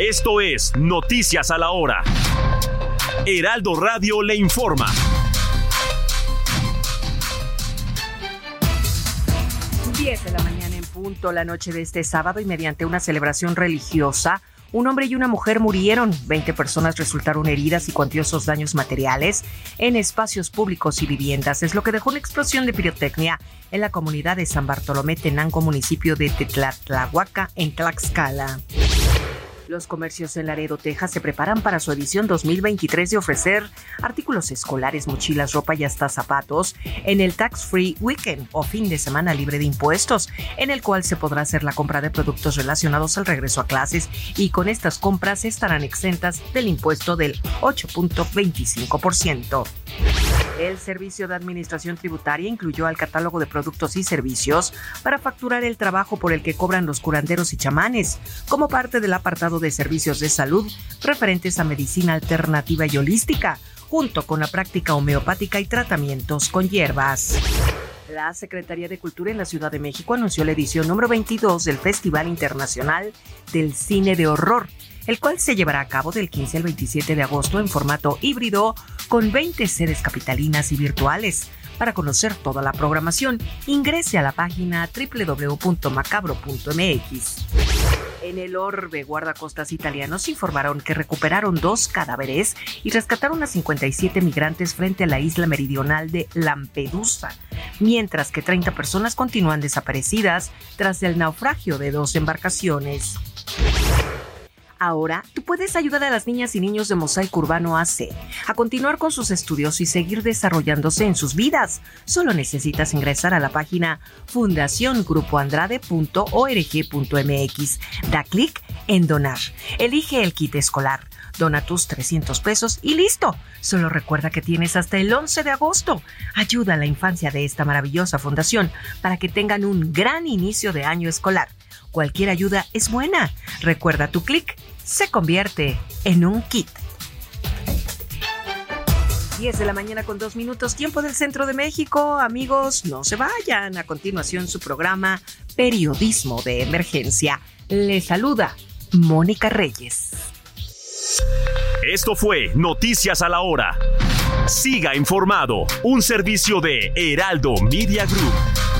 Esto es Noticias a la Hora. Heraldo Radio le informa. 10 de la mañana en punto la noche de este sábado y mediante una celebración religiosa, un hombre y una mujer murieron, 20 personas resultaron heridas y cuantiosos daños materiales en espacios públicos y viviendas. Es lo que dejó una explosión de pirotecnia en la comunidad de San Bartolomé Tenango, municipio de Tetlatlahuaca, en Tlaxcala. Los comercios en Laredo, Texas se preparan para su edición 2023 de ofrecer artículos escolares, mochilas, ropa y hasta zapatos en el Tax Free Weekend o fin de semana libre de impuestos, en el cual se podrá hacer la compra de productos relacionados al regreso a clases y con estas compras estarán exentas del impuesto del 8.25%. El Servicio de Administración Tributaria incluyó al catálogo de productos y servicios para facturar el trabajo por el que cobran los curanderos y chamanes, como parte del apartado de servicios de salud referentes a medicina alternativa y holística, junto con la práctica homeopática y tratamientos con hierbas. La Secretaría de Cultura en la Ciudad de México anunció la edición número 22 del Festival Internacional del Cine de Horror, el cual se llevará a cabo del 15 al 27 de agosto en formato híbrido con 20 sedes capitalinas y virtuales. Para conocer toda la programación, ingrese a la página www.macabro.mx. En el orbe, guardacostas italianos informaron que recuperaron dos cadáveres y rescataron a 57 migrantes frente a la isla meridional de Lampedusa, mientras que 30 personas continúan desaparecidas tras el naufragio de dos embarcaciones. Ahora, tú puedes ayudar a las niñas y niños de Mosaico Urbano AC a continuar con sus estudios y seguir desarrollándose en sus vidas. Solo necesitas ingresar a la página fundaciongrupoandrade.org.mx. Da clic en donar. Elige el kit escolar. Dona tus 300 pesos y listo. Solo recuerda que tienes hasta el 11 de agosto. Ayuda a la infancia de esta maravillosa fundación para que tengan un gran inicio de año escolar. Cualquier ayuda es buena. Recuerda tu clic se convierte en un kit. 10 de la mañana con dos minutos, tiempo del centro de México. Amigos, no se vayan. A continuación, su programa Periodismo de Emergencia. Le saluda Mónica Reyes. Esto fue Noticias a la Hora. Siga informado, un servicio de Heraldo Media Group.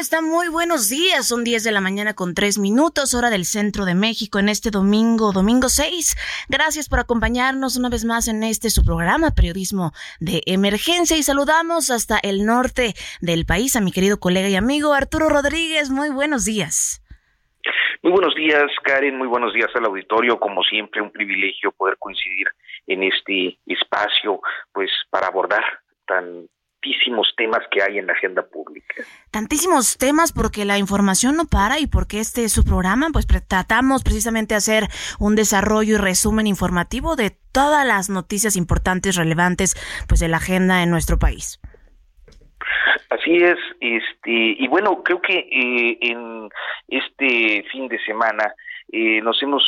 Están? Muy buenos días. Son 10 de la mañana con 3 minutos, hora del centro de México en este domingo, domingo 6. Gracias por acompañarnos una vez más en este su programa, Periodismo de Emergencia. Y saludamos hasta el norte del país a mi querido colega y amigo Arturo Rodríguez. Muy buenos días. Muy buenos días, Karen. Muy buenos días al auditorio. Como siempre, un privilegio poder coincidir en este espacio, pues, para abordar tan tantísimos temas que hay en la agenda pública. Tantísimos temas porque la información no para y porque este es su programa, pues tratamos precisamente de hacer un desarrollo y resumen informativo de todas las noticias importantes, relevantes, pues de la agenda en nuestro país. Así es, este, y bueno, creo que eh, en este fin de semana eh, nos hemos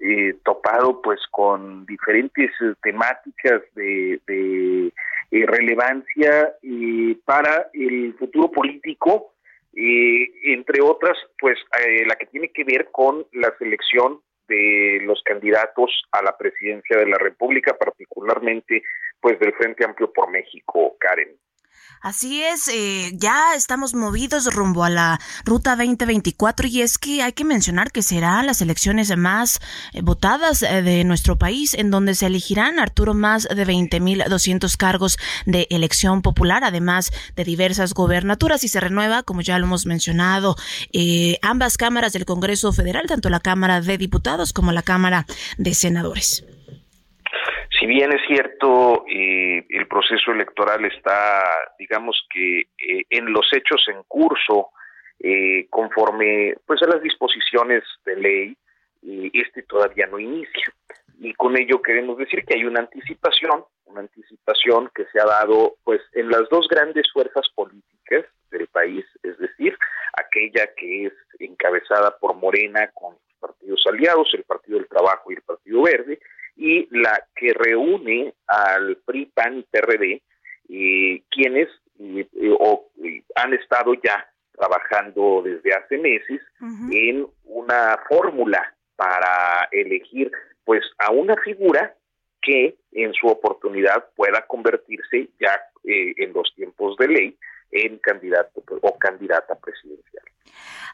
eh, topado pues con diferentes temáticas de, de eh, relevancia eh, para el futuro político, eh, entre otras, pues la que tiene que ver con la selección de los candidatos a la presidencia de la República, particularmente pues del Frente Amplio por México, Karen. Así es, eh, ya estamos movidos rumbo a la ruta 2024 y es que hay que mencionar que serán las elecciones más eh, votadas eh, de nuestro país en donde se elegirán, Arturo, más de 20.200 cargos de elección popular, además de diversas gobernaturas y se renueva, como ya lo hemos mencionado, ambas cámaras del Congreso Federal, tanto la Cámara de Diputados como la Cámara de Senadores si bien es cierto, eh, el proceso electoral está, digamos que, eh, en los hechos en curso, eh, conforme pues a las disposiciones de ley, este todavía no inicia. Y con ello queremos decir que hay una anticipación, una anticipación que se ha dado pues en las dos grandes fuerzas políticas del país, es decir, aquella que es encabezada por Morena con sus partidos aliados, el Partido del Trabajo y el Partido Verde, y la que reúne al PRI, PAN y PRD, eh, quienes eh, han estado ya trabajando desde hace meses en una fórmula para elegir pues a una figura que en su oportunidad pueda convertirse ya eh, en los tiempos de ley en candidato o candidata presidencial.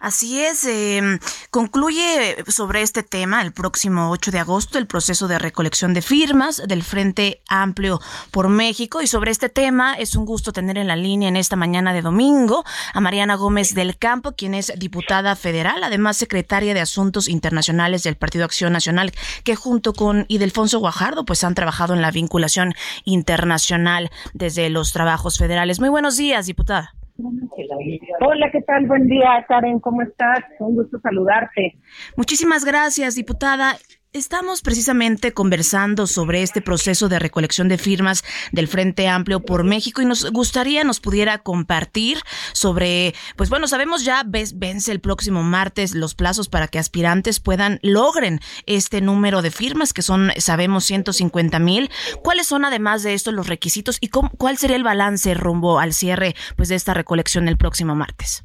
Así es, em, concluye sobre este tema el próximo 8 de agosto el proceso de recolección de firmas del Frente Amplio por México y sobre este tema es un gusto tener en la línea en esta mañana de domingo a Mariana Gómez del Campo, quien es diputada federal, además secretaria de Asuntos Internacionales del Partido Acción Nacional, que junto con Idelfonso Guajardo pues han trabajado en la vinculación internacional desde los trabajos federales. Muy buenos días, diputada. Hola, ¿qué tal? Buen día, Karen, ¿cómo estás? Un gusto saludarte. Muchísimas gracias, diputada. Estamos precisamente conversando sobre este proceso de recolección de firmas del Frente Amplio por México y nos gustaría nos pudiera compartir sobre, pues bueno, sabemos ya vence el próximo martes los plazos para que aspirantes puedan logren este número de firmas que son, sabemos, 150 mil. ¿Cuáles son además de esto los requisitos y cuál sería el balance rumbo al cierre pues de esta recolección el próximo martes?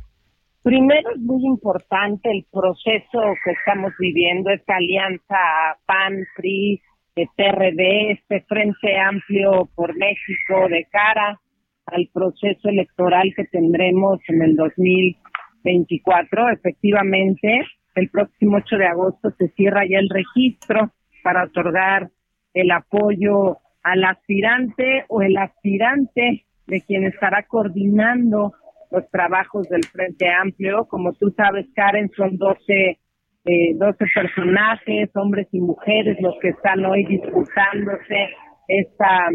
Primero es muy importante el proceso que estamos viviendo, esta alianza PAN, PRI, PRD, este Frente Amplio por México de cara al proceso electoral que tendremos en el 2024. Efectivamente, el próximo 8 de agosto se cierra ya el registro para otorgar el apoyo al aspirante o el aspirante de quien estará coordinando los trabajos del Frente Amplio. Como tú sabes, Karen, son 12, eh, 12 personajes, hombres y mujeres, los que están hoy disputándose esta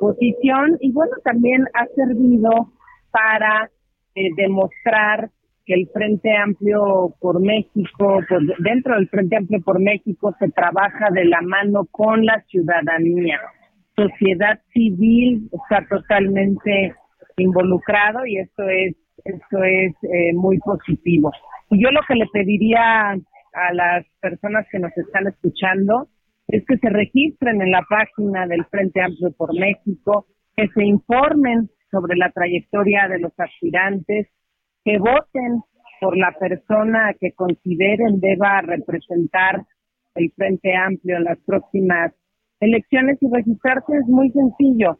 posición. Y bueno, también ha servido para eh, demostrar que el Frente Amplio por México, dentro del Frente Amplio por México se trabaja de la mano con la ciudadanía. Sociedad civil está totalmente involucrado y esto es esto es eh, muy positivo. Y yo lo que le pediría a las personas que nos están escuchando es que se registren en la página del Frente Amplio por México, que se informen sobre la trayectoria de los aspirantes, que voten por la persona que consideren deba representar el Frente Amplio en las próximas elecciones y registrarse es muy sencillo.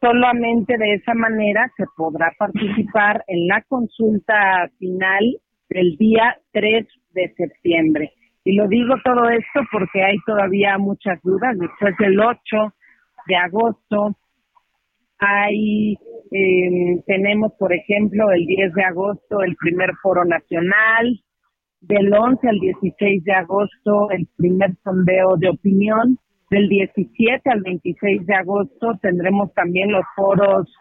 Solamente de esa manera se podrá participar en la consulta final del día 3 de septiembre. Y lo digo todo esto porque hay todavía muchas dudas. Después del 8 de agosto hay eh, tenemos, por ejemplo, el 10 de agosto el primer foro nacional, del 11 al 16 de agosto el primer sondeo de opinión del 17 al 26 de agosto tendremos también los foros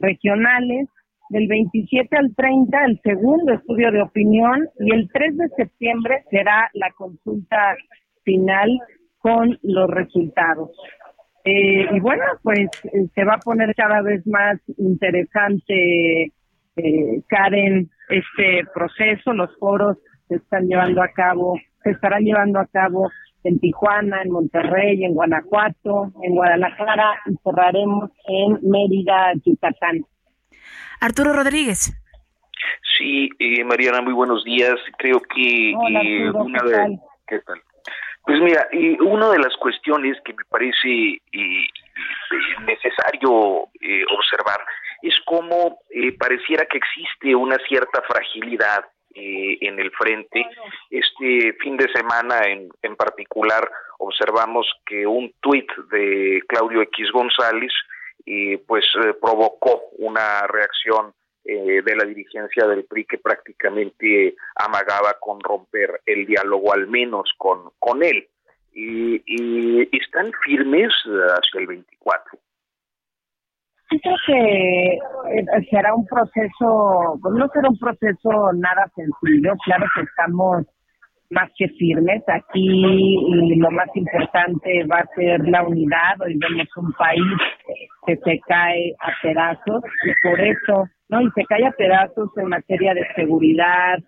regionales. Del 27 al 30 el segundo estudio de opinión y el 3 de septiembre será la consulta final con los resultados. Eh, y bueno, pues eh, se va a poner cada vez más interesante, eh, Karen, este proceso. Los foros se están llevando a cabo, se estarán llevando a cabo en Tijuana, en Monterrey, en Guanajuato, en Guadalajara y cerraremos en Mérida, Yucatán. Arturo Rodríguez. Sí, eh, Mariana, muy buenos días. Creo que eh, una de ¿qué tal? Pues mira, y una de las cuestiones que me parece eh, necesario observar es como eh, pareciera que existe una cierta fragilidad eh, en el frente. Este fin de semana en, en particular observamos que un tuit de Claudio X González eh, pues provocó una reacción de la dirigencia del PRI que prácticamente amagaba con romper el diálogo al menos con, con él. Y están firmes hacia el 24. Yo creo que eh, será un proceso, pues no será un proceso nada sencillo, claro que estamos más que firmes aquí y lo más importante va a ser la unidad, hoy vemos un país que se cae a pedazos y por eso, ¿no? Y se cae a pedazos en materia de seguridad,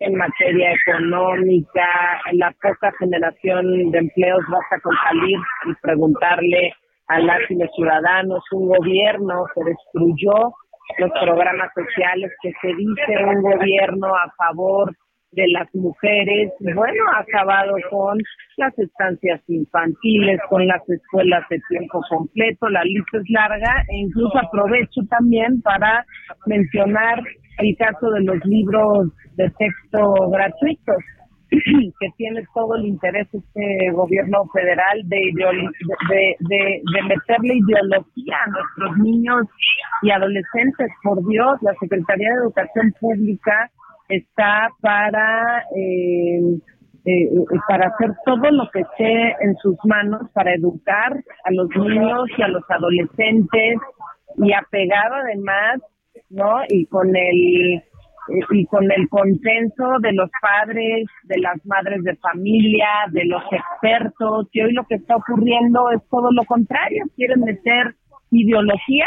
en materia económica, en la poca generación de empleos, basta con salir y preguntarle a las y los ciudadanos, un gobierno que destruyó los programas sociales, que se dice un gobierno a favor de las mujeres, bueno, ha acabado con las estancias infantiles, con las escuelas de tiempo completo, la lista es larga e incluso aprovecho también para mencionar el caso de los libros de texto gratuitos que tiene todo el interés este gobierno federal de, de, meterle ideología a nuestros niños y adolescentes. Por Dios, la Secretaría de Educación Pública está para eh, eh, para hacer todo lo que esté en sus manos para educar a los niños y a los adolescentes y apegado además, ¿no? Y con el y con el consenso de los padres, de las madres de familia, de los expertos, y hoy lo que está ocurriendo es todo lo contrario, quieren meter ideología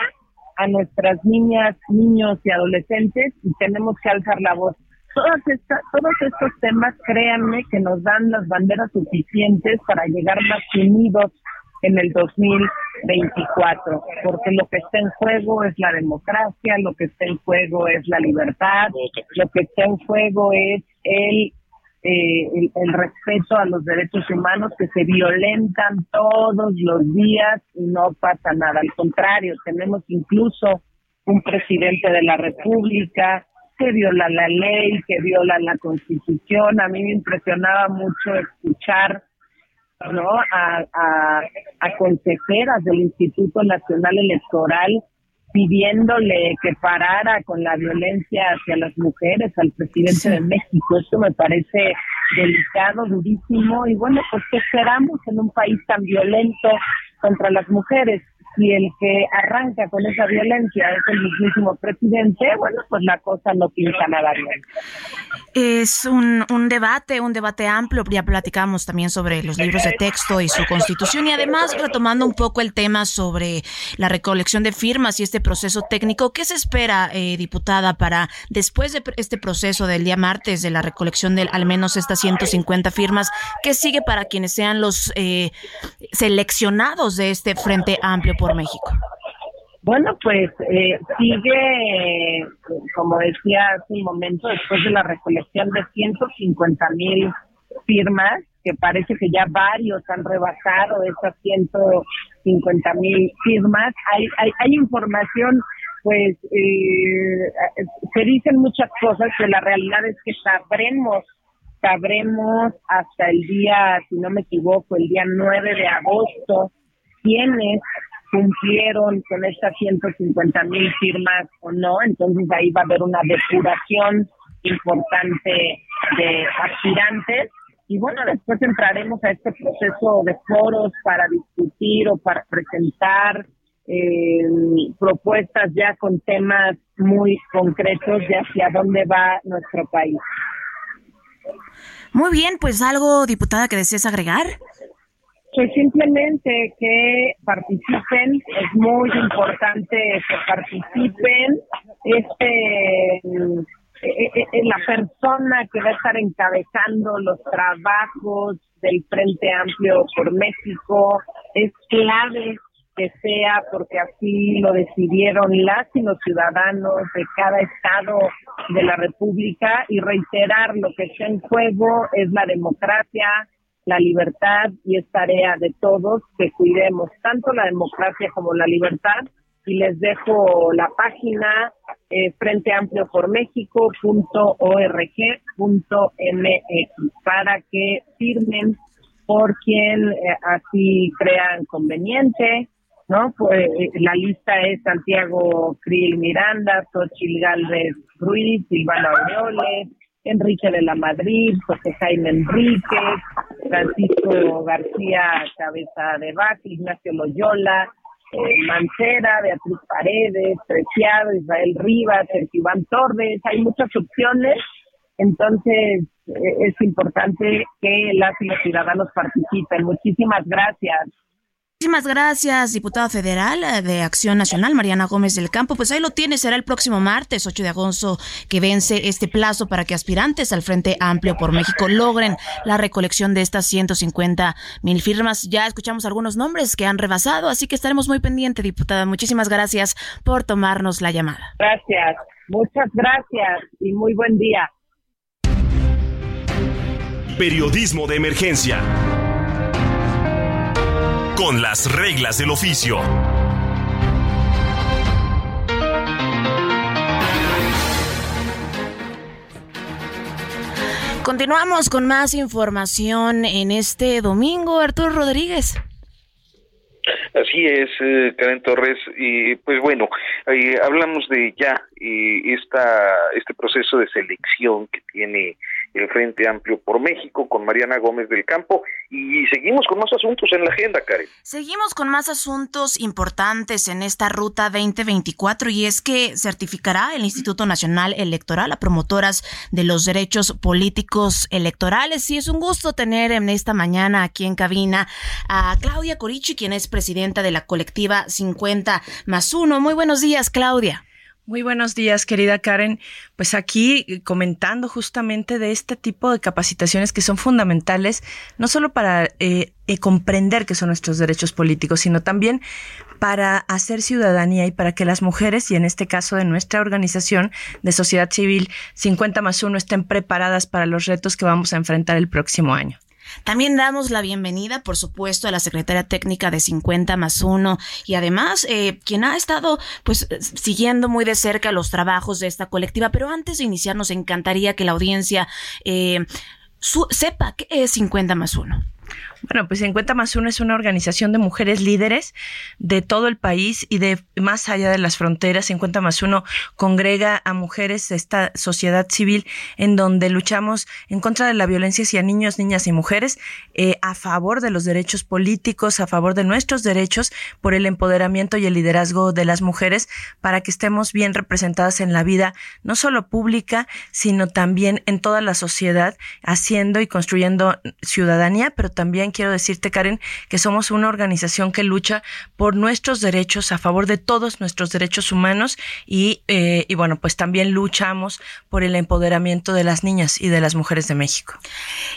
a nuestras niñas, niños y adolescentes y tenemos que alzar la voz. Todas estas, todos estos temas, créanme que nos dan las banderas suficientes para llegar más unidos en el 2024, porque lo que está en juego es la democracia, lo que está en juego es la libertad, lo que está en juego es el, eh, el, el, respeto a los derechos humanos que se violentan todos los días y no pasa nada. Al contrario, tenemos incluso un presidente de la República que viola la ley, que viola la constitución. A mí me impresionaba mucho escuchar ¿no? A, a, a consejeras del Instituto Nacional Electoral pidiéndole que parara con la violencia hacia las mujeres al presidente de México. Esto me parece delicado, durísimo y bueno, pues ¿qué esperamos en un país tan violento contra las mujeres? y el que arranca con esa violencia es el mismísimo presidente, bueno, pues la cosa no pinta nada bien. Es un, un debate, un debate amplio, ya platicamos también sobre los libros de texto y su constitución y además retomando un poco el tema sobre la recolección de firmas y este proceso técnico, ¿qué se espera, eh, diputada, para después de este proceso del día martes de la recolección de al menos estas 150 firmas, qué sigue para quienes sean los eh, seleccionados de este Frente Amplio? México? Bueno, pues eh, sigue, como decía hace un momento, después de la recolección de 150 mil firmas, que parece que ya varios han rebasado esas 150 mil firmas. Hay, hay, hay información, pues eh, se dicen muchas cosas, que la realidad es que sabremos, sabremos hasta el día, si no me equivoco, el día 9 de agosto, quiénes cumplieron con estas 150 mil firmas o no, entonces ahí va a haber una depuración importante de aspirantes y bueno, después entraremos a este proceso de foros para discutir o para presentar eh, propuestas ya con temas muy concretos de hacia dónde va nuestro país. Muy bien, pues algo, diputada, que desees agregar. Pues simplemente que participen, es muy importante que participen. Este, eh, eh, la persona que va a estar encabezando los trabajos del Frente Amplio por México es clave que sea porque así lo decidieron las y los ciudadanos de cada estado de la República y reiterar lo que está en juego es la democracia, la libertad y es tarea de todos que cuidemos tanto la democracia como la libertad y les dejo la página eh, Frente Amplio por para que firmen por quien eh, así crean conveniente, ¿no? Pues eh, la lista es Santiago Krill Miranda, Xochil Galvez Ruiz, Silvano Aureoles, Enrique de la Madrid, José Jaime Enríquez, Francisco García Cabeza de Vaca, Ignacio Loyola, eh, Mancera, Beatriz Paredes, Preciado, Israel Rivas, Sergio Iván Torres, hay muchas opciones, entonces eh, es importante que las y los ciudadanos participen. Muchísimas gracias. Muchísimas gracias, diputada federal eh, de Acción Nacional, Mariana Gómez del Campo. Pues ahí lo tiene, será el próximo martes, 8 de agosto, que vence este plazo para que aspirantes al Frente Amplio por México logren la recolección de estas 150 mil firmas. Ya escuchamos algunos nombres que han rebasado, así que estaremos muy pendientes, diputada. Muchísimas gracias por tomarnos la llamada. Gracias, muchas gracias y muy buen día. Periodismo de emergencia con las reglas del oficio. Continuamos con más información en este domingo, Arturo Rodríguez. Así es, eh, Karen Torres. Y pues bueno, eh, hablamos de ya eh, esta, este proceso de selección que tiene el Frente Amplio por México con Mariana Gómez del Campo y seguimos con más asuntos en la agenda, Karen. Seguimos con más asuntos importantes en esta ruta 2024 y es que certificará el Instituto Nacional Electoral a promotoras de los derechos políticos electorales y es un gusto tener en esta mañana aquí en cabina a Claudia Corichi, quien es presidenta de la colectiva 50 más 1. Muy buenos días, Claudia. Muy buenos días, querida Karen. Pues aquí eh, comentando justamente de este tipo de capacitaciones que son fundamentales, no solo para eh, eh, comprender qué son nuestros derechos políticos, sino también para hacer ciudadanía y para que las mujeres, y en este caso de nuestra organización de sociedad civil 50 más 1, estén preparadas para los retos que vamos a enfrentar el próximo año. También damos la bienvenida, por supuesto, a la secretaria técnica de 50 más 1 y además eh, quien ha estado pues siguiendo muy de cerca los trabajos de esta colectiva. Pero antes de iniciar, nos encantaría que la audiencia eh, sepa qué es 50 más 1. Bueno, pues 50 más 1 es una organización de mujeres líderes de todo el país y de más allá de las fronteras. 50 más 1 congrega a mujeres esta sociedad civil en donde luchamos en contra de la violencia hacia niños, niñas y mujeres, eh, a favor de los derechos políticos, a favor de nuestros derechos, por el empoderamiento y el liderazgo de las mujeres, para que estemos bien representadas en la vida, no solo pública, sino también en toda la sociedad, haciendo y construyendo ciudadanía, pero también quiero decirte, Karen, que somos una organización que lucha por nuestros derechos, a favor de todos nuestros derechos humanos y, eh, y bueno, pues también luchamos por el empoderamiento de las niñas y de las mujeres de México.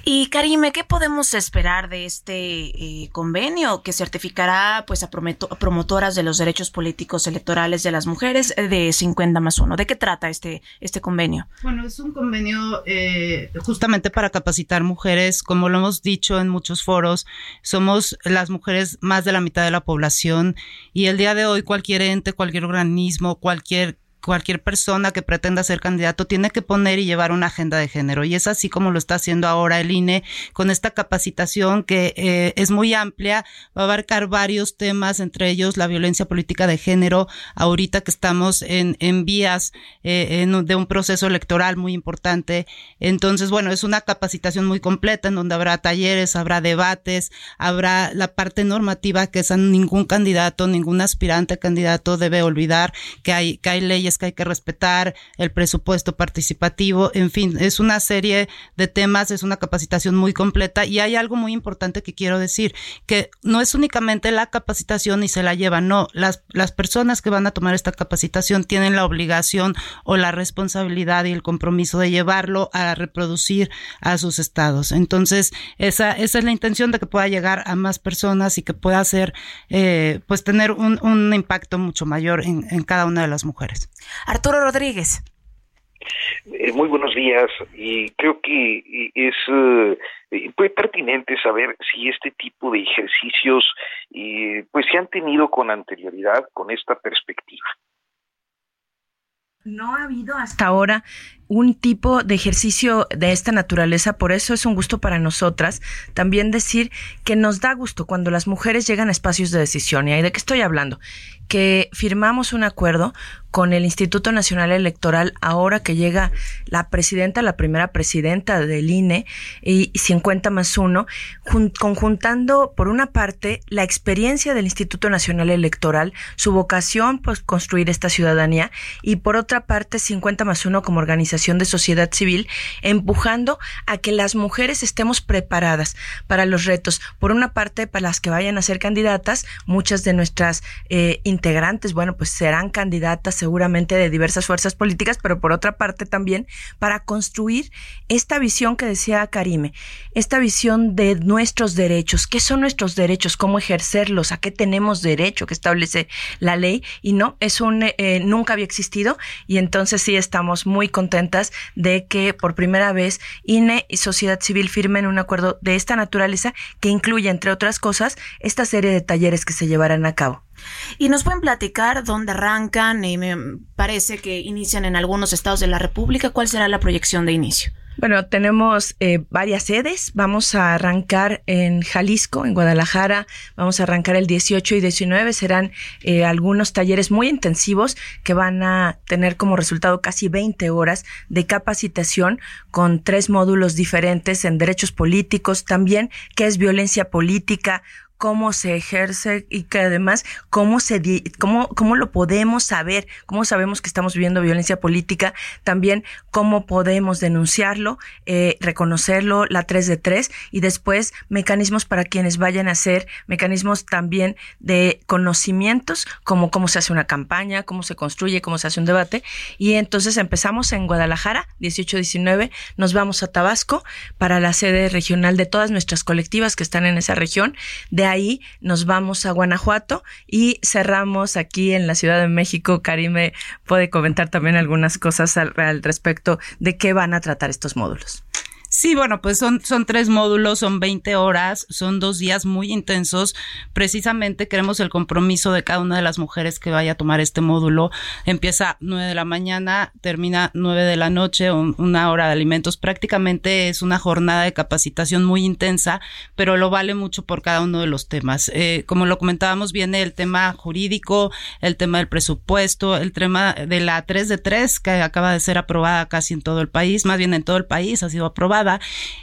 Y Karime, ¿qué podemos esperar de este eh, convenio que certificará pues a, promotoras de los derechos políticos electorales de las mujeres eh, de 50 más 1? ¿De qué trata este, este convenio? Bueno, es un convenio justamente para capacitar mujeres, como lo hemos dicho en muchos foros somos las mujeres más de la mitad de la población y el día de hoy cualquier ente, cualquier organismo, cualquier cualquier persona que pretenda ser candidato tiene que poner y llevar una agenda de género. Y es así como lo está haciendo ahora el INE con esta capacitación que eh, es muy amplia, va a abarcar varios temas, entre ellos la violencia política de género, ahorita que estamos en, en vías eh, de un proceso electoral muy importante. Entonces, bueno, es una capacitación muy completa en donde habrá talleres, habrá debates, habrá la parte normativa que es a ningún candidato, ningún aspirante candidato debe olvidar que hay, que hay leyes que hay que respetar, el presupuesto participativo, en fin, es una serie de temas, es una capacitación muy completa y hay algo muy importante que quiero decir, que no es únicamente la capacitación y se la llevan, no, las, las personas que van a tomar esta capacitación tienen la obligación o la responsabilidad y el compromiso de llevarlo a reproducir a sus estados. Entonces, esa, esa es la intención de que pueda llegar a más personas y que pueda hacer, eh, pues tener un, un impacto mucho mayor en cada una de las mujeres. Arturo Rodríguez. Eh, muy buenos días y creo que es eh, pertinente saber si este tipo de ejercicios pues se han tenido con anterioridad con esta perspectiva. No ha habido hasta ahora un tipo de ejercicio de esta naturaleza, por eso es un gusto para nosotras también decir que nos da gusto cuando las mujeres llegan a espacios de decisión. ¿Y de qué estoy hablando? Que firmamos un acuerdo con el Instituto Nacional Electoral ahora que llega la presidenta, la primera presidenta del INE y 50 más uno, conjuntando por una parte la experiencia del Instituto Nacional Electoral, su vocación pues construir esta ciudadanía y por otra parte 50 más uno como organización de sociedad civil, empujando a que las mujeres estemos preparadas para los retos. Por una parte, para las que vayan a ser candidatas, muchas de nuestras eh, integrantes, bueno, pues serán candidatas seguramente de diversas fuerzas políticas, pero por otra parte también para construir esta visión que decía Karime, esta visión de nuestros derechos, qué son nuestros derechos, cómo ejercerlos, a qué tenemos derecho que establece la ley y no, es un, eh, nunca había existido. Y entonces sí estamos muy contentos de que por primera vez INE y sociedad civil firmen un acuerdo de esta naturaleza que incluye, entre otras cosas, esta serie de talleres que se llevarán a cabo. Y nos pueden platicar dónde arrancan y me parece que inician en algunos estados de la República. ¿Cuál será la proyección de inicio? Bueno, tenemos eh, varias sedes. Vamos a arrancar en Jalisco, en Guadalajara. Vamos a arrancar el 18 y 19. Serán eh, algunos talleres muy intensivos que van a tener como resultado casi 20 horas de capacitación con tres módulos diferentes en derechos políticos, también qué es violencia política, cómo se ejerce y que además cómo se cómo, cómo lo podemos saber, cómo sabemos que estamos viviendo violencia política, también cómo podemos denunciarlo, eh, reconocerlo, la 3 de 3 y después mecanismos para quienes vayan a hacer mecanismos también de conocimientos, como cómo se hace una campaña, cómo se construye, cómo se hace un debate. Y entonces empezamos en Guadalajara, 18-19, nos vamos a Tabasco para la sede regional de todas nuestras colectivas que están en esa región, de ahí nos vamos a Guanajuato y cerramos aquí en la Ciudad de México. Karime puede comentar también algunas cosas al, al respecto de qué van a tratar estos módulos. Sí, bueno, pues son, son tres módulos, son 20 horas, son dos días muy intensos. Precisamente queremos el compromiso de cada una de las mujeres que vaya a tomar este módulo. Empieza nueve de la mañana, termina nueve de la noche, una hora de alimentos. Prácticamente es una jornada de capacitación muy intensa, pero lo vale mucho por cada uno de los temas. Eh, como lo comentábamos, viene el tema jurídico, el tema del presupuesto, el tema de la 3 de 3, que acaba de ser aprobada casi en todo el país, más bien en todo el país ha sido aprobada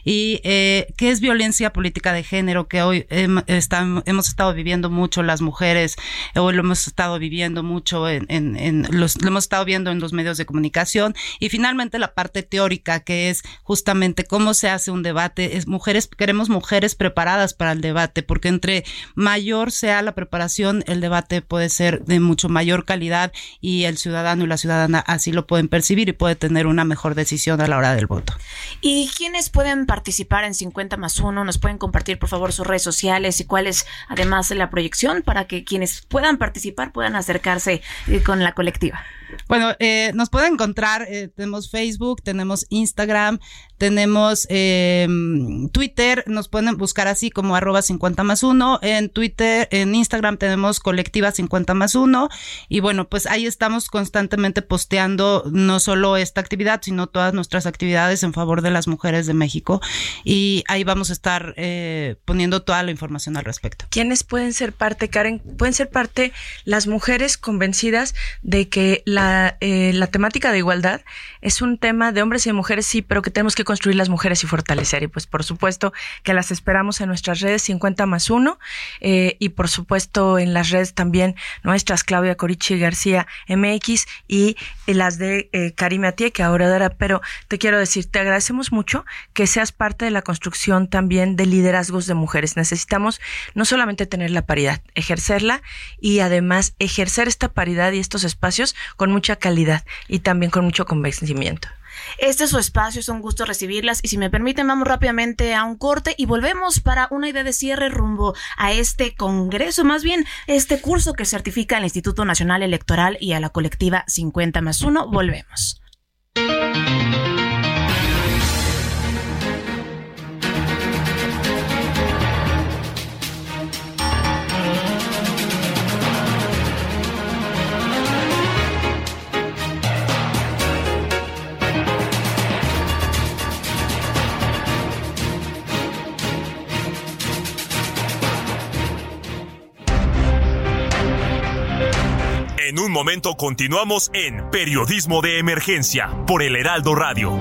y eh, qué es violencia política de género que hoy hemos estado viviendo mucho las mujeres, hoy lo hemos estado viviendo mucho en, los, lo hemos estado viendo en los medios de comunicación y finalmente la parte teórica que es justamente cómo se hace un debate, es mujeres, queremos mujeres preparadas para el debate porque entre mayor sea la preparación, el debate puede ser de mucho mayor calidad y el ciudadano y la ciudadana así lo pueden percibir y puede tener una mejor decisión a la hora del voto. ¿Y ¿Quiénes pueden participar en 50 más 1? ¿Nos pueden compartir, por favor, sus redes sociales y cuál es, además, la proyección para que quienes puedan participar puedan acercarse eh, con la colectiva? Bueno, eh, nos pueden encontrar, eh, tenemos Facebook, tenemos Instagram, tenemos eh, Twitter, nos pueden buscar así como arroba 50 más 1. En Twitter, en Instagram tenemos colectiva 50 más 1. Y bueno, pues ahí estamos constantemente posteando no solo esta actividad, sino todas nuestras actividades en favor de las mujeres de México. Y ahí vamos a estar eh, poniendo toda la información al respecto. ¿Quiénes pueden ser parte, Karen? Pueden ser parte las mujeres convencidas de que la, eh, la temática de igualdad es un tema de hombres y de mujeres, sí, pero que tenemos que construir las mujeres y fortalecer. Y pues por supuesto que las esperamos en nuestras redes 50 más 1 eh, y por supuesto en las redes también nuestras Claudia Corichi García MX y las de eh, Karime Atie, que ahora dará. Pero te quiero decir, te agradecemos mucho que seas parte de la construcción también de liderazgos de mujeres. Necesitamos no solamente tener la paridad, ejercerla y además ejercer esta paridad y estos espacios con mucha calidad y también con mucho convencimiento. Este es su espacio, es un gusto recibirlas y si me permiten vamos rápidamente a un corte y volvemos para una idea de cierre rumbo a este congreso, más bien este curso que certifica al Instituto Nacional Electoral y a la colectiva 50 más 1. Volvemos. Un momento continuamos en Periodismo de Emergencia por el Heraldo Radio.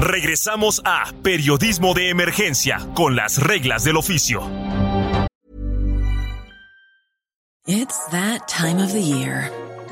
Regresamos a Periodismo de Emergencia con las reglas del oficio. It's that time of the year.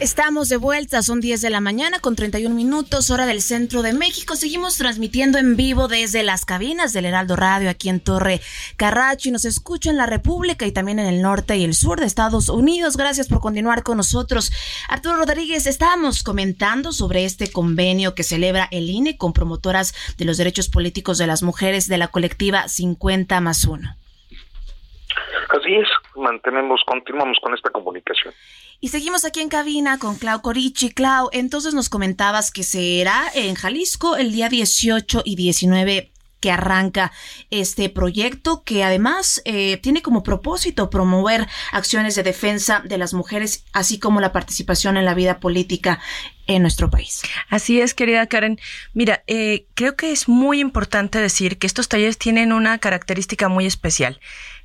Estamos de vuelta, son 10 de la mañana con 31 minutos, hora del centro de México. Seguimos transmitiendo en vivo desde las cabinas del Heraldo Radio aquí en Torre Carracho y nos escucha en la República y también en el norte y el sur de Estados Unidos. Gracias por continuar con nosotros. Arturo Rodríguez, estábamos comentando sobre este convenio que celebra el INE con promotoras de los derechos políticos de las mujeres de la colectiva 50 más 1. Así es, mantenemos, continuamos con esta comunicación. Y seguimos aquí en cabina con Clau Corichi. Clau, entonces nos comentabas que será en Jalisco el día 18 y 19 que arranca este proyecto que además eh, tiene como propósito promover acciones de defensa de las mujeres, así como la participación en la vida política en nuestro país. Así es, querida Karen. Mira, eh, creo que es muy importante decir que estos talleres tienen una característica muy especial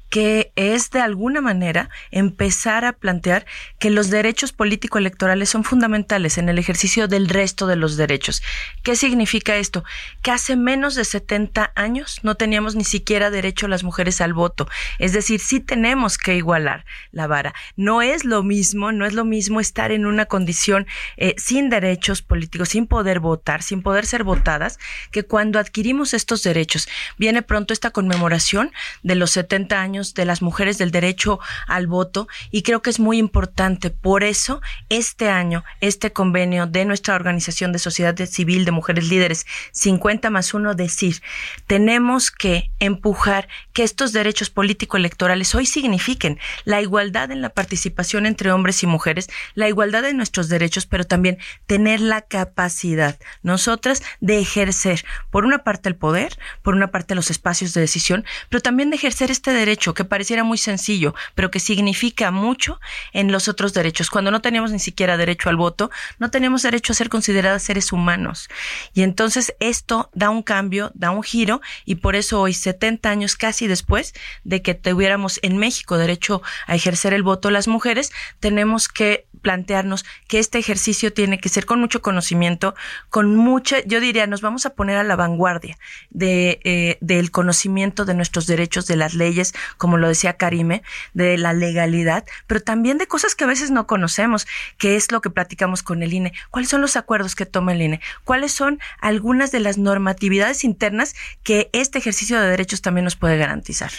que es de alguna manera empezar a plantear que los derechos político-electorales son fundamentales en el ejercicio del resto de los derechos. ¿Qué significa esto? Que hace menos de 70 años no teníamos ni siquiera derecho las mujeres al voto. Es decir, sí tenemos que igualar la vara. No es lo mismo, no es lo mismo estar en una condición eh, sin derechos políticos, sin poder votar, sin poder ser votadas, que cuando adquirimos estos derechos. Viene pronto esta conmemoración de los 70 años de las mujeres del derecho al voto y creo que es muy importante. Por eso, este año, este convenio de nuestra organización de sociedad civil de mujeres líderes 50 más 1 decir, tenemos que empujar que estos derechos político-electorales hoy signifiquen la igualdad en la participación entre hombres y mujeres, la igualdad de nuestros derechos, pero también tener la capacidad nosotras de ejercer, por una parte, el poder, por una parte, los espacios de decisión, pero también de ejercer este derecho que pareciera muy sencillo, pero que significa mucho en los otros derechos. Cuando no teníamos ni siquiera derecho al voto, no teníamos derecho a ser consideradas seres humanos. Y entonces esto da un cambio, da un giro, y por eso hoy, 70 años casi después de que tuviéramos en México derecho a ejercer el voto las mujeres, tenemos que plantearnos que este ejercicio tiene que ser con mucho conocimiento, con mucha, yo diría, nos vamos a poner a la vanguardia de, eh, del conocimiento de nuestros derechos, de las leyes, como lo decía Karime, de la legalidad, pero también de cosas que a veces no conocemos, que es lo que platicamos con el INE. ¿Cuáles son los acuerdos que toma el INE? ¿Cuáles son algunas de las normatividades internas que este ejercicio de derechos también nos puede garantizar?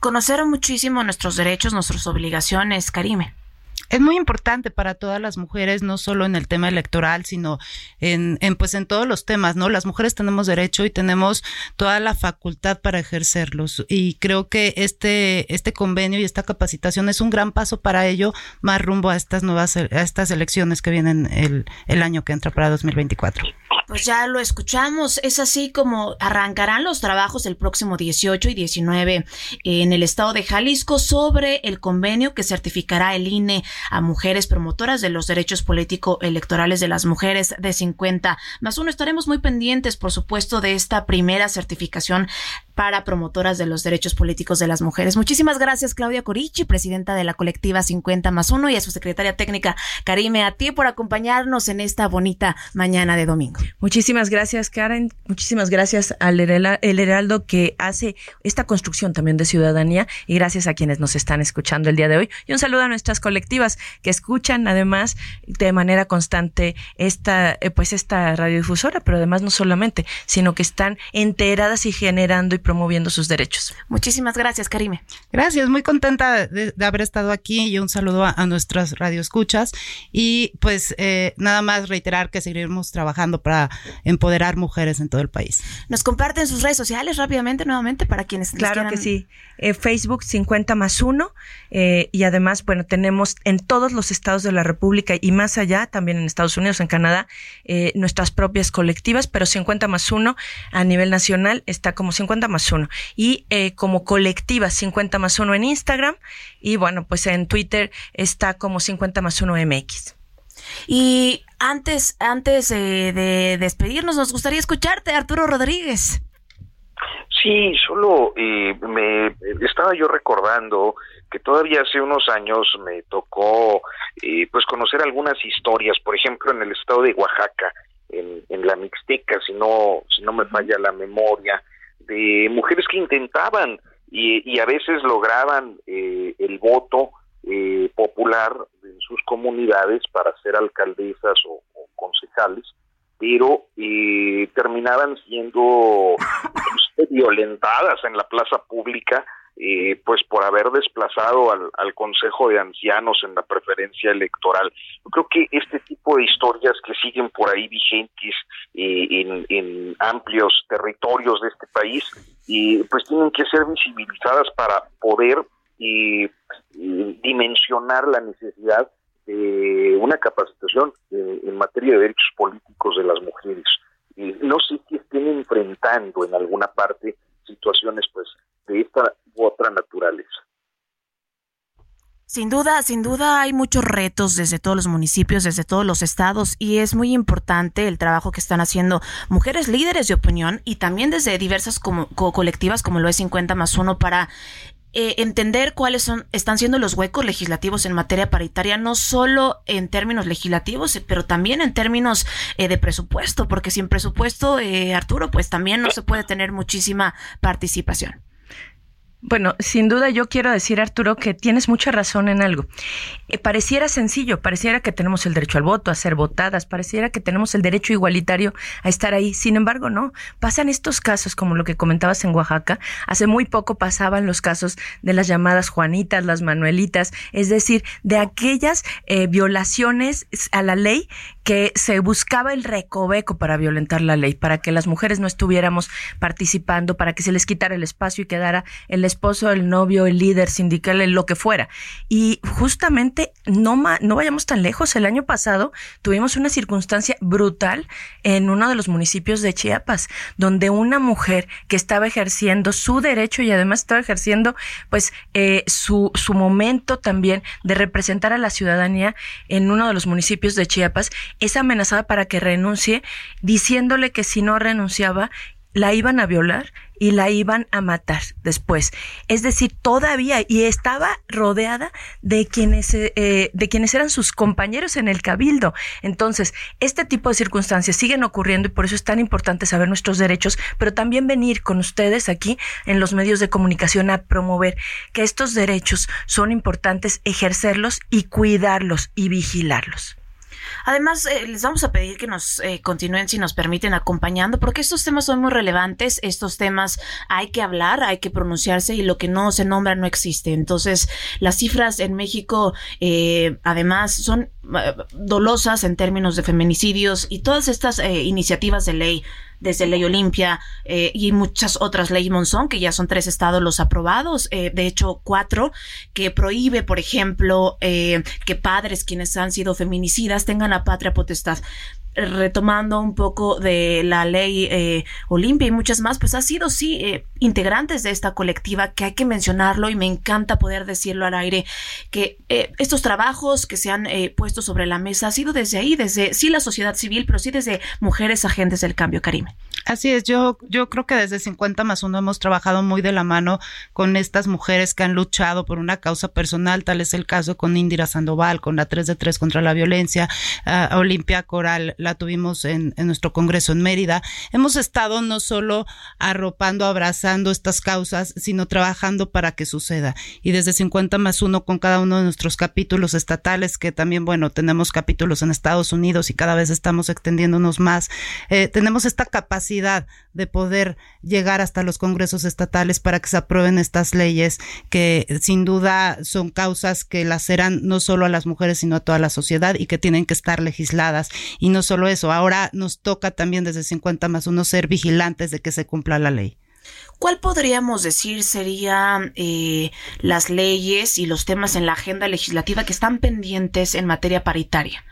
Conocer muchísimo nuestros derechos, nuestras obligaciones, Karime es muy importante para todas las mujeres, no solo en el tema electoral, sino en, en, pues en todos los temas, ¿no? Las mujeres tenemos derecho y tenemos toda la facultad para ejercerlos. Y creo que este, este convenio y esta capacitación es un gran paso para ello, más rumbo a estas nuevas, a estas elecciones que vienen el, el año que entra para 2024. Pues ya lo escuchamos, es así como arrancarán los trabajos el próximo 18 y 19 en el estado de Jalisco sobre el convenio que certificará el INE a mujeres promotoras de los derechos político electorales de las mujeres de 50 más uno. Estaremos muy pendientes, por supuesto, de esta primera certificación para promotoras de los derechos políticos de las mujeres. Muchísimas gracias, Claudia Corichi, presidenta de la colectiva 50 más 1 y a su secretaria técnica, Karime, a ti por acompañarnos en esta bonita mañana de domingo. Muchísimas gracias, Karen. Muchísimas gracias al El Heraldo que hace esta construcción también de ciudadanía y gracias a quienes nos están escuchando el día de hoy. Y un saludo a nuestras colectivas que escuchan además de manera constante esta, eh, pues esta radiodifusora, pero además no solamente, sino que están enteradas y generando y promoviendo sus derechos. Muchísimas gracias, Karime. Gracias, muy contenta de, haber estado aquí y un saludo a, nuestras radioescuchas. Y pues eh, nada más reiterar que seguiremos trabajando para empoderar mujeres en todo el país. ¿Nos comparten sus redes sociales rápidamente nuevamente para quienes Claro que sí. Eh, Facebook 50 más 1 eh, y además, bueno, tenemos en todos los estados de la República y más allá, también en Estados Unidos, en Canadá, nuestras propias colectivas, pero 50 más 1 a nivel nacional está como 50 más 1 y eh, como colectiva 50 más 1 en Instagram y bueno, pues en Twitter está como 50 más 1 MX. Y antes, antes eh, de despedirnos, nos gustaría escucharte, Arturo Rodríguez. Sí, solo eh, me estaba yo recordando que todavía hace unos años me tocó pues conocer algunas historias, por ejemplo en el estado de Oaxaca, en, en la Mixteca, si no si no me falla la memoria, de mujeres que intentaban y, a veces lograban eh, el voto eh, popular en sus comunidades para ser alcaldesas o, concejales, pero eh, terminaban siendo pues, violentadas en la plaza pública eh, pues por haber desplazado al, Consejo de Ancianos en la preferencia electoral. Yo creo que este tipo de historias que siguen por ahí vigentes eh, en, amplios territorios de este país, eh, pues tienen que ser visibilizadas para poder dimensionar la necesidad de una capacitación en materia de derechos políticos de las mujeres. no sé si estén enfrentando en alguna parte situaciones pues de esta u otra naturaleza. Sin duda, sin duda hay muchos retos desde todos los municipios, desde todos los estados y es muy importante el trabajo que están haciendo mujeres líderes de opinión y también desde diversas como, colectivas como lo es 50 más 1 para eh, entender cuáles son están siendo los huecos legislativos en materia paritaria, no solo en términos legislativos, pero también en términos eh, de presupuesto, porque sin presupuesto, eh, Arturo, pues también no se puede tener muchísima participación. Bueno, sin duda yo quiero decir, Arturo, que tienes mucha razón en algo. Eh, pareciera sencillo, pareciera que tenemos el derecho al voto, a ser votadas, pareciera que tenemos el derecho igualitario a estar ahí. Sin embargo, no. Pasan estos casos, como lo que comentabas en Oaxaca. Hace muy poco pasaban los casos de las llamadas Juanitas, las Manuelitas, es decir, de aquellas eh, violaciones a la ley que se buscaba el recoveco para violentar la ley, para que las mujeres no estuviéramos participando, para que se les quitara el espacio y quedara el esposo, el novio, el líder sindical, lo que fuera. Y justamente no, no vayamos tan lejos. El año pasado tuvimos una circunstancia brutal en uno de los municipios de Chiapas, donde una mujer que estaba ejerciendo su derecho y además estaba ejerciendo pues eh, su, su momento también de representar a la ciudadanía en uno de los municipios de Chiapas, es amenazada para que renuncie, diciéndole que si no renunciaba, la iban a violar y la iban a matar después. Es decir, todavía, y estaba rodeada de quienes, eh, de quienes eran sus compañeros en el cabildo. Entonces, este tipo de circunstancias siguen ocurriendo y por eso es tan importante saber nuestros derechos, pero también venir con ustedes aquí en los medios de comunicación a promover que estos derechos son importantes ejercerlos y cuidarlos y vigilarlos. Además, eh, les vamos a pedir que nos eh, continúen, si nos permiten, acompañando, porque estos temas son muy relevantes. Estos temas hay que hablar, hay que pronunciarse y lo que no se nombra no existe. Entonces, las cifras en México, eh, además, son dolosas en términos de feminicidios y todas estas iniciativas de ley desde Ley Olimpia eh, y muchas otras leyes Monzón, que ya son tres estados los aprobados, eh, de hecho cuatro, que prohíbe, por ejemplo, eh, que padres quienes han sido feminicidas tengan la patria potestad retomando un poco de la ley eh, Olimpia y muchas más, pues ha sido sí eh, integrantes de esta colectiva que hay que mencionarlo y me encanta poder decirlo al aire que eh, estos trabajos que se han puesto sobre la mesa ha sido desde ahí, desde sí la sociedad civil, pero sí desde mujeres agentes del cambio, Karime. Así es, yo, yo creo que desde 50 más uno hemos trabajado muy de la mano con estas mujeres que han luchado por una causa personal, tal es el caso con Indira Sandoval, con la 3 de 3 contra la violencia, uh, Olimpia Coral, la tuvimos en, nuestro congreso en Mérida. Hemos estado no solo arropando, abrazando estas causas, sino trabajando para que suceda. Y desde 50 más uno con cada uno de nuestros capítulos estatales, que también, bueno, tenemos capítulos en Estados Unidos y cada vez estamos extendiéndonos más, eh, tenemos esta capacidad de poder llegar hasta los congresos estatales para que se aprueben estas leyes que sin duda son causas que laceran no solo a las mujeres sino a toda la sociedad y que tienen que estar legisladas. Y no solo eso, ahora nos toca también desde 50 más uno ser vigilantes de que se cumpla la ley. ¿Cuál podríamos decir serían eh, las leyes y los temas en la agenda legislativa que están pendientes en materia paritaria?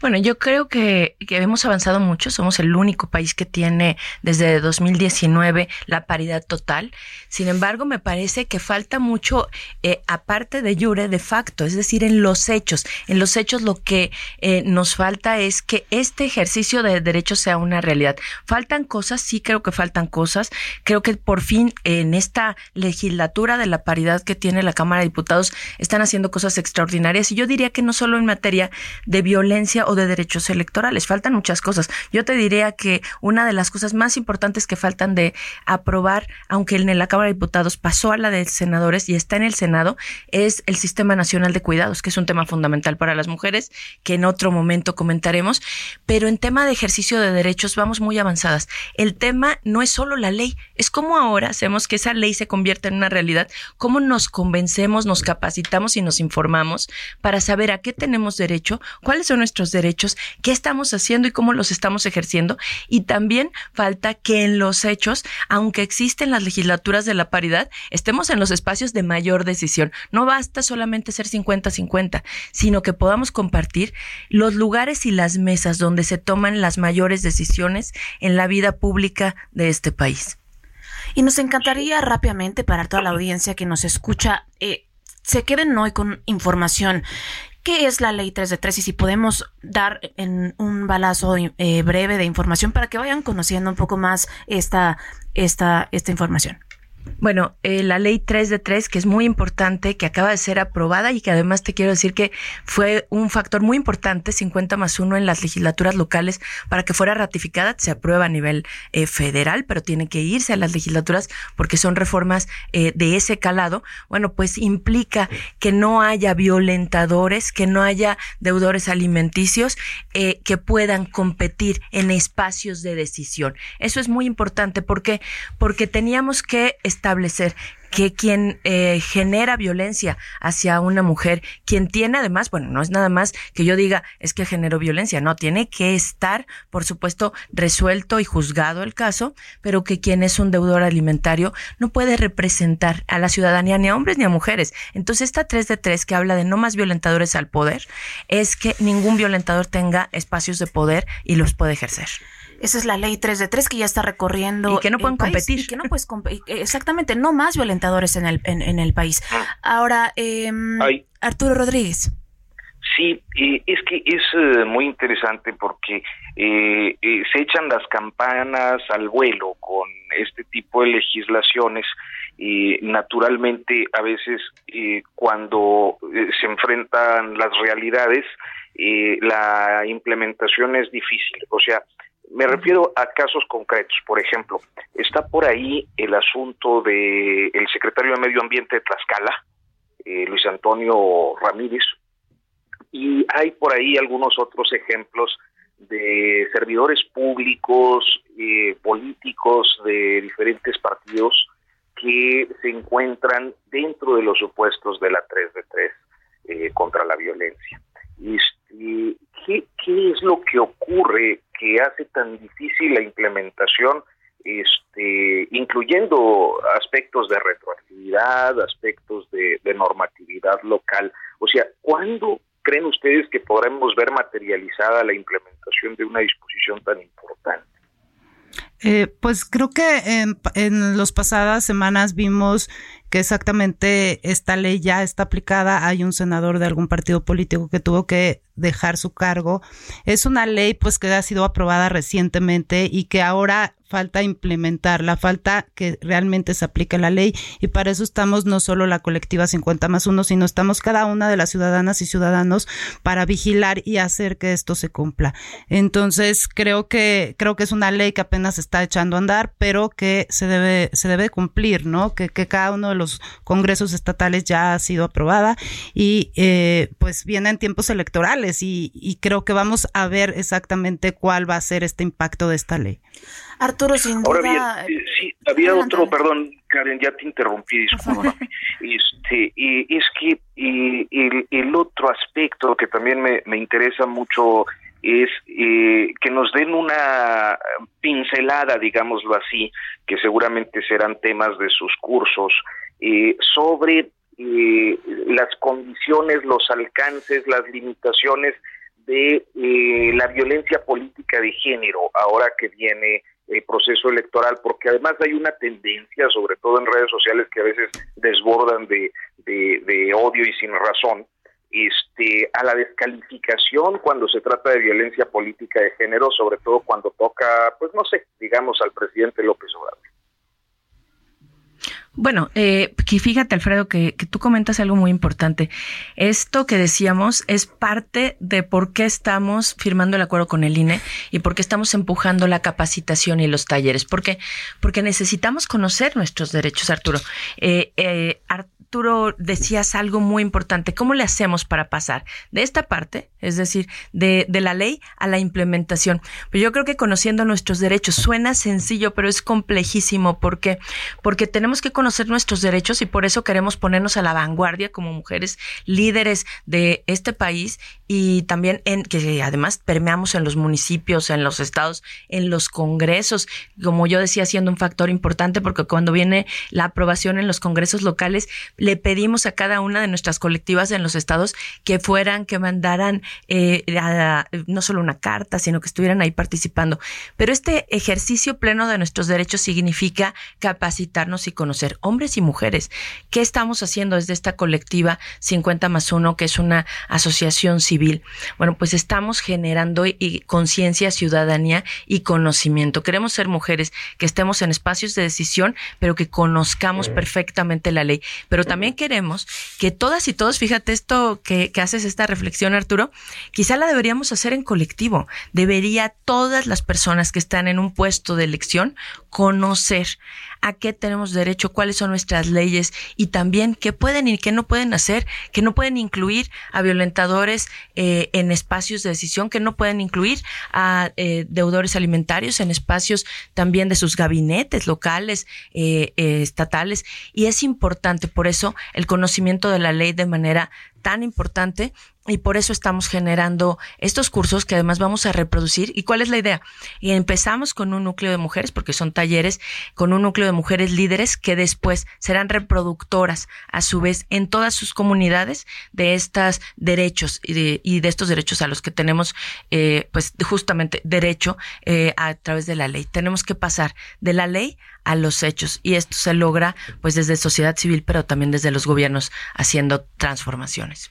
Bueno, yo creo que, hemos avanzado mucho. Somos el único país que tiene desde 2019 la paridad total. Sin embargo, me parece que falta mucho, eh, aparte de jure, de facto, es decir, en los hechos. En los hechos lo que eh, nos falta es que este ejercicio de derechos sea una realidad. Faltan cosas, sí creo que faltan cosas. Creo que por fin en esta legislatura de la paridad que tiene la Cámara de Diputados están haciendo cosas extraordinarias. Y yo diría que no solo en materia de violencia, o de derechos electorales. Faltan muchas cosas. Yo te diría que una de las cosas más importantes que faltan de aprobar, aunque en la Cámara de Diputados pasó a la de senadores y está en el Senado, es el Sistema Nacional de Cuidados, que es un tema fundamental para las mujeres, que en otro momento comentaremos. Pero en tema de ejercicio de derechos vamos muy avanzadas. El tema no es solo la ley, es cómo ahora hacemos que esa ley se convierta en una realidad, cómo nos convencemos, nos capacitamos y nos informamos para saber a qué tenemos derecho, cuáles son nuestros derechos, qué estamos haciendo y cómo los estamos ejerciendo. Y también falta que en los hechos, aunque existen las legislaturas de la paridad, estemos en los espacios de mayor decisión. No basta solamente ser 50-50, sino que podamos compartir los lugares y las mesas donde se toman las mayores decisiones en la vida pública de este país. Y nos encantaría rápidamente para toda la audiencia que nos escucha, eh, se queden hoy con información ¿Qué es la ley 3 de 3? Y si podemos dar en un balazo eh, breve de información para que vayan conociendo un poco más esta, esta, esta información. Bueno, eh, la ley 3 de 3, que es muy importante, que acaba de ser aprobada y que además te quiero decir que fue un factor muy importante, 50 más 1 en las legislaturas locales, para que fuera ratificada. Se aprueba a nivel eh, federal, pero tiene que irse a las legislaturas porque son reformas eh, de ese calado. Bueno, pues implica que no haya violentadores, que no haya deudores alimenticios que puedan competir en espacios de decisión. Eso es muy importante porque, porque teníamos que establecer que quien eh, genera violencia hacia una mujer, quien tiene además, bueno, no es nada más que yo diga es que generó violencia, no, tiene que estar, por supuesto, resuelto y juzgado el caso, pero que quien es un deudor alimentario no puede representar a la ciudadanía ni a hombres ni a mujeres. Entonces, esta 3 de 3 que habla de no más violentadores al poder, es que ningún violentador tenga espacios de poder y los puede ejercer. Esa es la ley 3 de 3 que ya está recorriendo. Y que no pueden competir. que no puedes Exactamente, no más violentadores en el, en, el país. Ah. Ahora, eh, Arturo Rodríguez. Sí, eh, es que es eh, muy interesante porque eh, se echan las campanas al vuelo con este tipo de legislaciones y naturalmente a veces cuando se enfrentan las realidades la implementación es difícil. O sea, me refiero a casos concretos. Por ejemplo, está por ahí el asunto de el secretario de Medio Ambiente de Tlaxcala, eh, Luis Antonio Ramírez, y hay por ahí algunos otros ejemplos de servidores públicos, eh, políticos de diferentes partidos que se encuentran dentro de los supuestos de la 3 de 3 eh, contra la violencia. ¿Qué, ¿Qué es lo que ocurre que hace tan difícil la implementación, este, incluyendo aspectos de retroactividad, aspectos de, normatividad local. O sea, ¿cuándo creen ustedes que podremos ver materializada la implementación de una disposición tan importante? Eh, pues creo que en, en las pasadas semanas vimos que exactamente esta ley ya está aplicada. Hay un senador de algún partido político que tuvo que dejar su cargo. Es una ley pues que ha sido aprobada recientemente y que ahora falta implementarla, falta que realmente se aplique la ley y para eso estamos no solo la colectiva 50 más 1, sino estamos cada una de las ciudadanas y ciudadanos para vigilar y hacer que esto se cumpla. Entonces, creo que creo que es una ley que apenas está echando a andar, pero que se debe se debe cumplir, ¿no? Que, que cada uno los congresos estatales ya ha sido aprobada y eh, pues vienen tiempos electorales y, y creo que vamos a ver exactamente cuál va a ser este impacto de esta ley. Arturo, sin duda... Ahora bien, sí, había otro, perdón, Karen, ya te interrumpí, disculpa. Este, y es que y, el, el, otro aspecto que también me, me interesa mucho es eh, que nos den una pincelada, digámoslo así, que seguramente serán temas de sus cursos, eh, sobre eh, las condiciones, los alcances, las limitaciones de eh, la violencia política de género ahora que viene el proceso electoral, porque además hay una tendencia, sobre todo en redes sociales, que a veces desbordan de, de, odio y sin razón, este, a la descalificación cuando se trata de violencia política de género, sobre todo cuando toca, pues no sé, digamos al presidente López Obrador. Bueno, eh, fíjate, Alfredo, que, que, tú comentas algo muy importante. Esto que decíamos es parte de por qué estamos firmando el acuerdo con el INE y por qué estamos empujando la capacitación y los talleres. ¿Por qué? Porque necesitamos conocer nuestros derechos, Arturo. Eh, eh, Arturo, decías algo muy importante. ¿Cómo le hacemos para pasar de esta parte, es decir, de, de la ley a la implementación? Pues yo creo que conociendo nuestros derechos suena sencillo, pero es complejísimo. ¿Por qué? Porque tenemos que conocer nuestros derechos y por eso queremos ponernos a la vanguardia como mujeres líderes de este país y también en que además permeamos en los municipios, en los estados, en los congresos, como yo decía, siendo un factor importante porque cuando viene la aprobación en los congresos locales, le pedimos a cada una de nuestras colectivas en los estados que fueran, que mandaran eh, no solo una carta, sino que estuvieran ahí participando. Pero este ejercicio pleno de nuestros derechos significa capacitarnos y conocer hombres y mujeres. ¿Qué estamos haciendo desde esta colectiva 50 más 1, que es una asociación civil? Bueno, pues estamos generando conciencia, ciudadanía y conocimiento. Queremos ser mujeres que estemos en espacios de decisión, pero que conozcamos perfectamente la ley. Pero también queremos que todas y todos, fíjate esto que, que haces esta reflexión, Arturo, quizá la deberíamos hacer en colectivo. Debería todas las personas que están en un puesto de elección conocer a qué tenemos derecho, cuáles son nuestras leyes y también qué pueden y qué no pueden hacer, que no pueden incluir a violentadores eh, en espacios de decisión, que no pueden incluir a eh, deudores alimentarios en espacios también de sus gabinetes locales, eh, estatales. Y es importante, por eso, el conocimiento de la ley de manera tan importante y por eso estamos generando estos cursos que además vamos a reproducir. ¿Y cuál es la idea? Y empezamos con un núcleo de mujeres, porque son talleres, con un núcleo de mujeres líderes que después serán reproductoras a su vez en todas sus comunidades de estos derechos y de, estos derechos a los que tenemos eh, pues justamente derecho eh, a través de la ley. Tenemos que pasar de la ley a los hechos y esto se logra pues desde sociedad civil pero también desde los gobiernos haciendo transformaciones.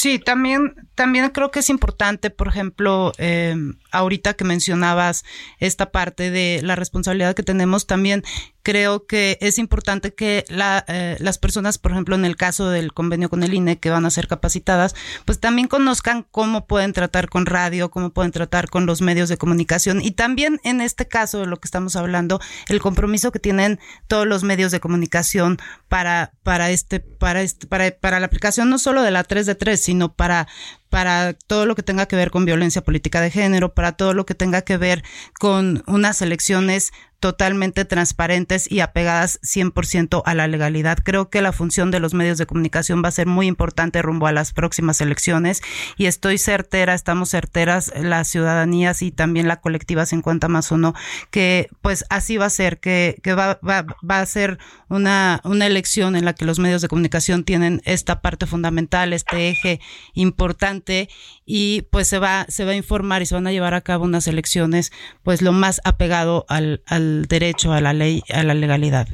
Sí, también, también creo que es importante, por ejemplo, eh, ahorita que mencionabas esta parte de la responsabilidad que tenemos, también creo que es importante que la, eh, las personas, por ejemplo, en el caso del convenio con el INE, que van a ser capacitadas, pues también conozcan cómo pueden tratar con radio, cómo pueden tratar con los medios de comunicación y también en este caso de lo que estamos hablando, el compromiso que tienen todos los medios de comunicación para, para este, para este, para, para la aplicación no solo de la 3 de 3, sino para, para todo lo que tenga que ver con violencia política de género, para todo lo que tenga que ver con unas elecciones totalmente transparentes y apegadas 100% a la legalidad. Creo que la función de los medios de comunicación va a ser muy importante rumbo a las próximas elecciones y estoy certera, estamos certeras las ciudadanías y también la colectiva 50 más uno, que pues así va a ser, que, que va, va, va a ser una, una elección en la que los medios de comunicación tienen esta parte fundamental, este eje importante y pues se va, se va a informar y se van a llevar a cabo unas elecciones pues lo más apegado al, al derecho, a la ley, a la legalidad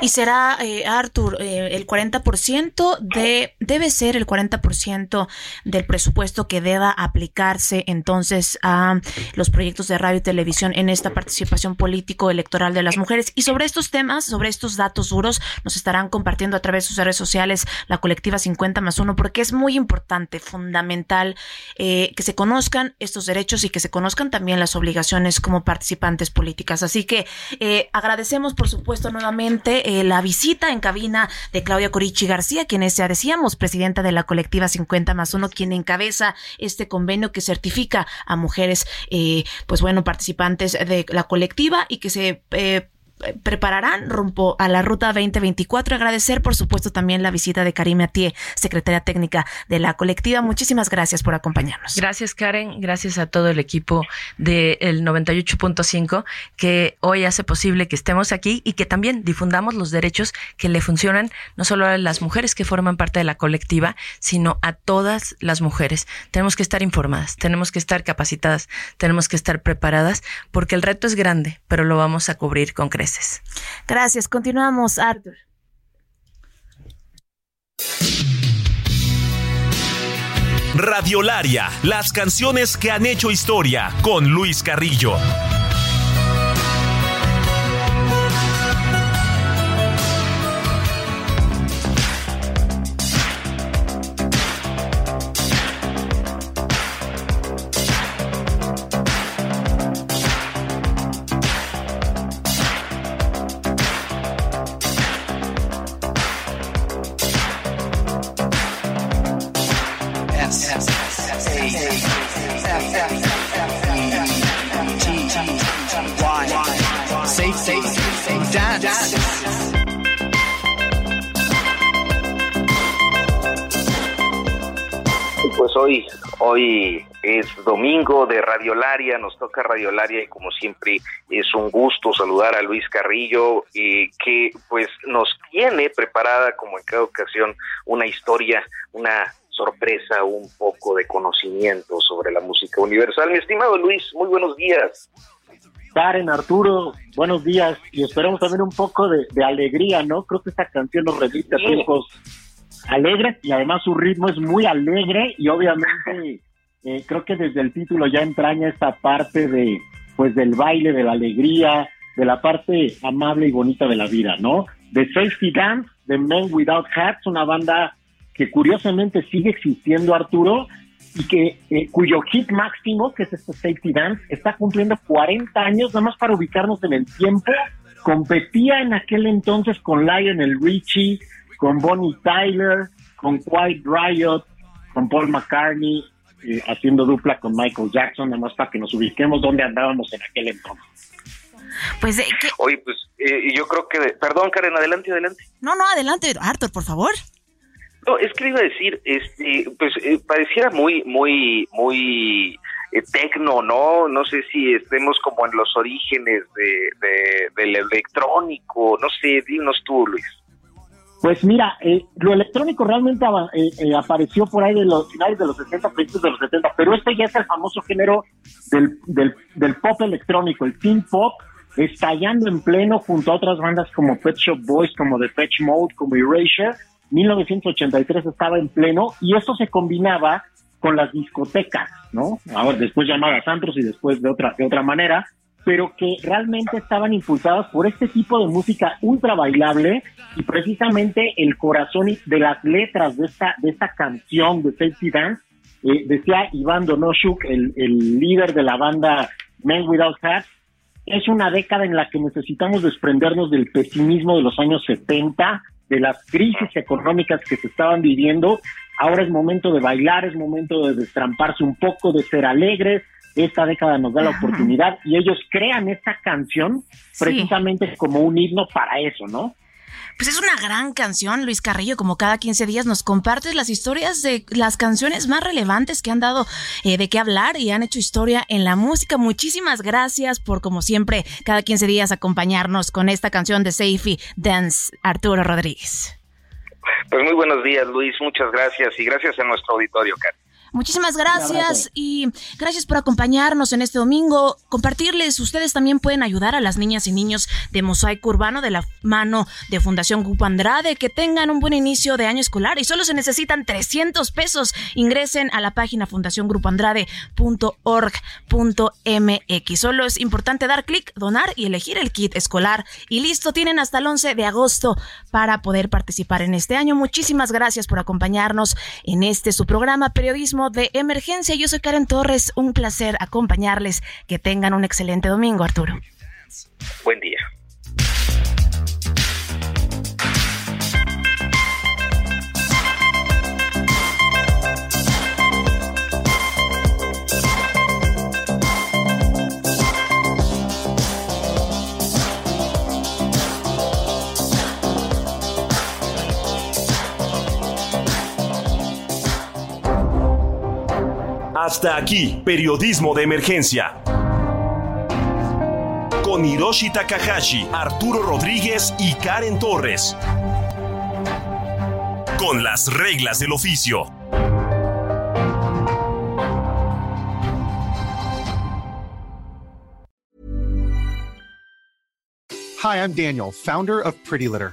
y será, eh, Arthur, eh, el 40% de, debe ser el 40% del presupuesto que deba aplicarse entonces a los proyectos de radio y televisión en esta participación político-electoral de las mujeres. Y sobre estos temas, sobre estos datos duros, nos estarán compartiendo a través de sus redes sociales la colectiva 50 más 1, porque es muy importante, fundamental, eh, que se conozcan estos derechos y que se conozcan también las obligaciones como participantes políticas. Así que eh, agradecemos, por supuesto, nuevamente eh, la visita en cabina de Claudia Corichi García, quien es, ya decíamos, presidenta de la colectiva 50 más 1, quien encabeza este convenio que certifica a mujeres, eh, pues bueno, participantes de la colectiva y que se eh, prepararán rumbo a la ruta 2024. Agradecer, por supuesto, también la visita de Karime Atie, secretaria técnica de la colectiva. Muchísimas gracias por acompañarnos. Gracias, Karen. Gracias a todo el equipo del 98.5 que hoy hace posible que estemos aquí y que también difundamos los derechos que le funcionan no solo a las mujeres que forman parte de la colectiva, sino a todas las mujeres. Tenemos que estar informadas, tenemos que estar capacitadas, tenemos que estar preparadas porque el reto es grande, pero lo vamos a cubrir con creces. Gracias. Continuamos, Arthur. Radiolaria, las canciones que han hecho historia con Luis Carrillo. Pues hoy, hoy es domingo de Radiolaria, nos toca Radiolaria y como siempre es un gusto saludar a Luis Carrillo eh, que pues nos tiene preparada como en cada ocasión una historia, una sorpresa, un poco de conocimiento sobre la música universal. Mi estimado Luis, muy buenos días. Karen, Arturo, buenos días y esperamos también un poco de, alegría, ¿no? Creo que esta canción nos remite a tiempos alegres y además su ritmo es muy alegre y obviamente eh, creo que desde el título ya entraña esta parte de, pues del baile, de la alegría, de la parte amable y bonita de la vida, ¿no? De Safety Dance, de Men Without Hats, una banda que curiosamente sigue existiendo, Arturo, y que eh, cuyo hit máximo, que es este Safety Dance, está cumpliendo 40 años, nada más para ubicarnos en el tiempo. Competía en aquel entonces con Lionel Richie, con Bonnie Tyler, con Quiet Riot, con Paul McCartney, eh, haciendo dupla con Michael Jackson, nada más para que nos ubiquemos donde andábamos en aquel entonces. Pues, eh, Oye, pues yo creo que... Perdón, Karen, adelante, adelante. No, no, adelante, Arthur, por favor. No, es que iba a decir, este, pues eh, pareciera muy, muy, muy eh, tecno, ¿no? No sé si estemos como en los orígenes de, del electrónico, no sé, dinos tú, Luis. Pues mira, eh, lo electrónico realmente apareció por ahí de los finales de los 60, principios de los 70, pero este ya es el famoso género del, del, del pop electrónico, el teen pop, estallando en pleno junto a otras bandas como Pet Shop Boys, como The Fetch Mode, como Erasure, 1983 estaba en pleno y esto se combinaba con las discotecas, ¿no? Ahora después llamadas antros y después de otra de otra manera, pero que realmente estaban impulsadas por este tipo de música ultra bailable y precisamente el corazón de las letras de esta de esta canción de Safety Dance eh, decía Iván Donoshuk, el, el líder de la banda Men Without Hats, es una década en la que necesitamos desprendernos del pesimismo de los años 70 de las crisis económicas que se estaban viviendo. Ahora es momento de bailar, es momento de destramparse un poco, de ser alegres, esta década nos da la oportunidad y ellos crean esta canción precisamente como un himno para eso, ¿no? Pues es una gran canción, Luis Carrillo, como cada 15 días nos compartes las historias de las canciones más relevantes que han dado eh, de qué hablar y han hecho historia en la música. Muchísimas gracias por, como siempre, cada 15 días acompañarnos con esta canción de Safety Dance, Arturo Rodríguez. Pues muy buenos días, Luis, muchas gracias y gracias a nuestro auditorio, Karen. Muchísimas gracias y gracias por acompañarnos en este domingo. Compartirles, ustedes también pueden ayudar a las niñas y niños de Mosaico Urbano de la mano de Fundación Grupo Andrade que tengan un buen inicio de año escolar y solo se necesitan 300 pesos. Ingresen a la página fundaciongrupoandrade.org.mx. Solo es importante dar clic, donar y elegir el kit escolar y listo, tienen hasta el 11 de agosto para poder participar en este año. Muchísimas gracias por acompañarnos en este su programa Periodismo de emergencia. Yo soy Karen Torres, un placer acompañarles. Que tengan un excelente domingo, Arturo. Buen día. Hasta aquí, periodismo de emergencia. Con Hiroshi Takahashi, Arturo Rodríguez y Karen Torres. Con las reglas del oficio. Hi, I'm Daniel, founder of Pretty Litter.